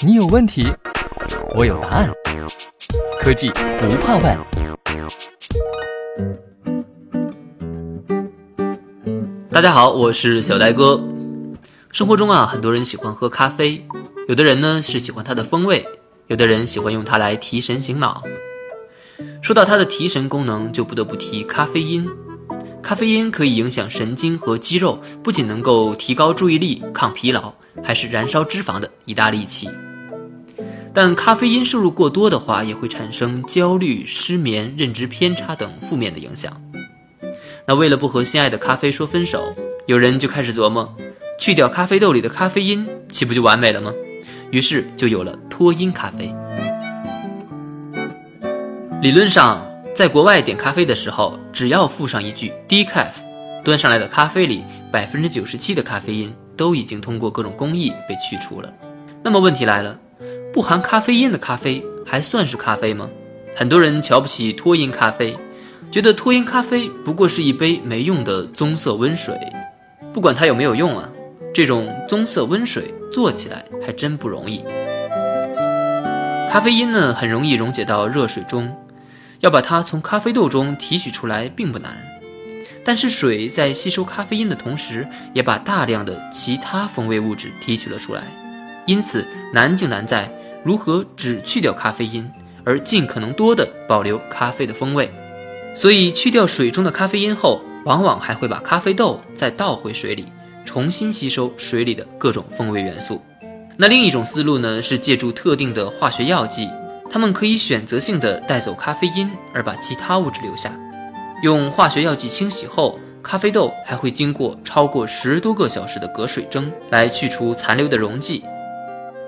你有问题，我有答案。科技不怕问。大家好，我是小呆哥。生活中啊，很多人喜欢喝咖啡，有的人呢是喜欢它的风味，有的人喜欢用它来提神醒脑。说到它的提神功能，就不得不提咖啡因。咖啡因可以影响神经和肌肉，不仅能够提高注意力、抗疲劳，还是燃烧脂肪的一大利器。但咖啡因摄入过多的话，也会产生焦虑、失眠、认知偏差等负面的影响。那为了不和心爱的咖啡说分手，有人就开始琢磨，去掉咖啡豆里的咖啡因，岂不就完美了吗？于是就有了脱因咖啡。理论上，在国外点咖啡的时候，只要附上一句 “decaf”，端上来的咖啡里百分之九十七的咖啡因都已经通过各种工艺被去除了。那么问题来了。不含咖啡因的咖啡还算是咖啡吗？很多人瞧不起脱因咖啡，觉得脱因咖啡不过是一杯没用的棕色温水。不管它有没有用啊，这种棕色温水做起来还真不容易。咖啡因呢，很容易溶解到热水中，要把它从咖啡豆中提取出来并不难。但是水在吸收咖啡因的同时，也把大量的其他风味物质提取了出来，因此难就难在。如何只去掉咖啡因，而尽可能多的保留咖啡的风味？所以去掉水中的咖啡因后，往往还会把咖啡豆再倒回水里，重新吸收水里的各种风味元素。那另一种思路呢，是借助特定的化学药剂，它们可以选择性的带走咖啡因，而把其他物质留下。用化学药剂清洗后，咖啡豆还会经过超过十多个小时的隔水蒸来去除残留的溶剂。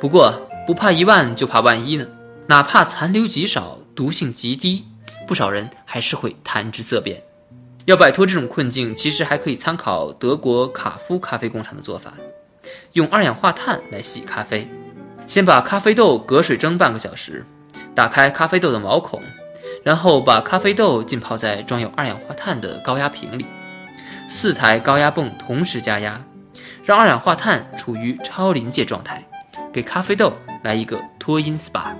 不过，不怕一万，就怕万一呢。哪怕残留极少，毒性极低，不少人还是会谈之色变。要摆脱这种困境，其实还可以参考德国卡夫咖啡工厂的做法，用二氧化碳来洗咖啡。先把咖啡豆隔水蒸半个小时，打开咖啡豆的毛孔，然后把咖啡豆浸泡在装有二氧化碳的高压瓶里，四台高压泵同时加压，让二氧化碳处于超临界状态，给咖啡豆。来一个脱音 SPA。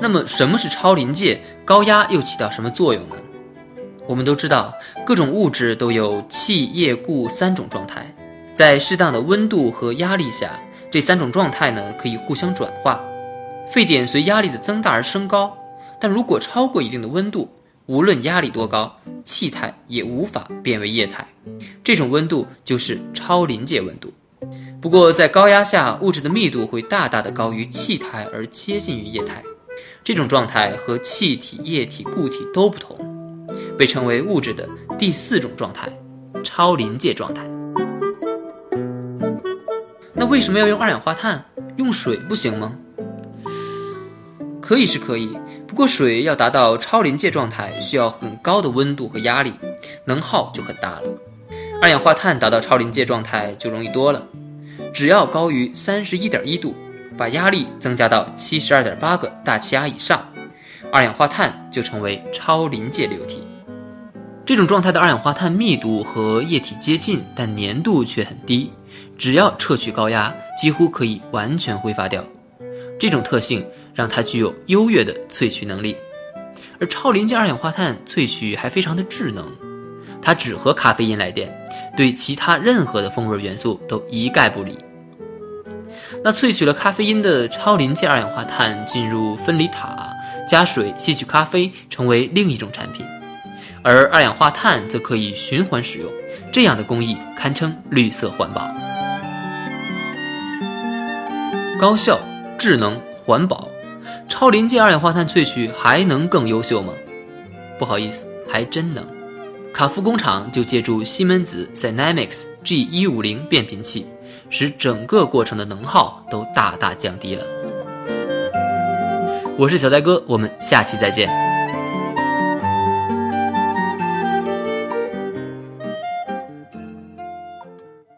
那么什么是超临界？高压又起到什么作用呢？我们都知道，各种物质都有气、液、固三种状态，在适当的温度和压力下，这三种状态呢可以互相转化。沸点随压力的增大而升高，但如果超过一定的温度，无论压力多高，气态也无法变为液态。这种温度就是超临界温度。不过，在高压下，物质的密度会大大的高于气态，而接近于液态。这种状态和气体、液体、固体都不同，被称为物质的第四种状态——超临界状态。那为什么要用二氧化碳？用水不行吗？可以是可以，不过水要达到超临界状态，需要很高的温度和压力，能耗就很大了。二氧化碳达到超临界状态就容易多了。只要高于三十一点一度，把压力增加到七十二点八个大气压以上，二氧化碳就成为超临界流体。这种状态的二氧化碳密度和液体接近，但粘度却很低。只要撤去高压，几乎可以完全挥发掉。这种特性让它具有优越的萃取能力。而超临界二氧化碳萃取还非常的智能，它只和咖啡因来电。对其他任何的风味元素都一概不理。那萃取了咖啡因的超临界二氧化碳进入分离塔，加水吸取咖啡，成为另一种产品。而二氧化碳则可以循环使用，这样的工艺堪称绿色环保。高效、智能、环保，超临界二氧化碳萃取还能更优秀吗？不好意思，还真能。卡夫工厂就借助西门子 Cynamics G 一五零变频器，使整个过程的能耗都大大降低了。我是小呆哥，我们下期再见。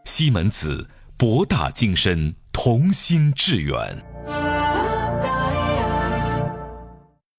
西门子，博大精深，同心致远。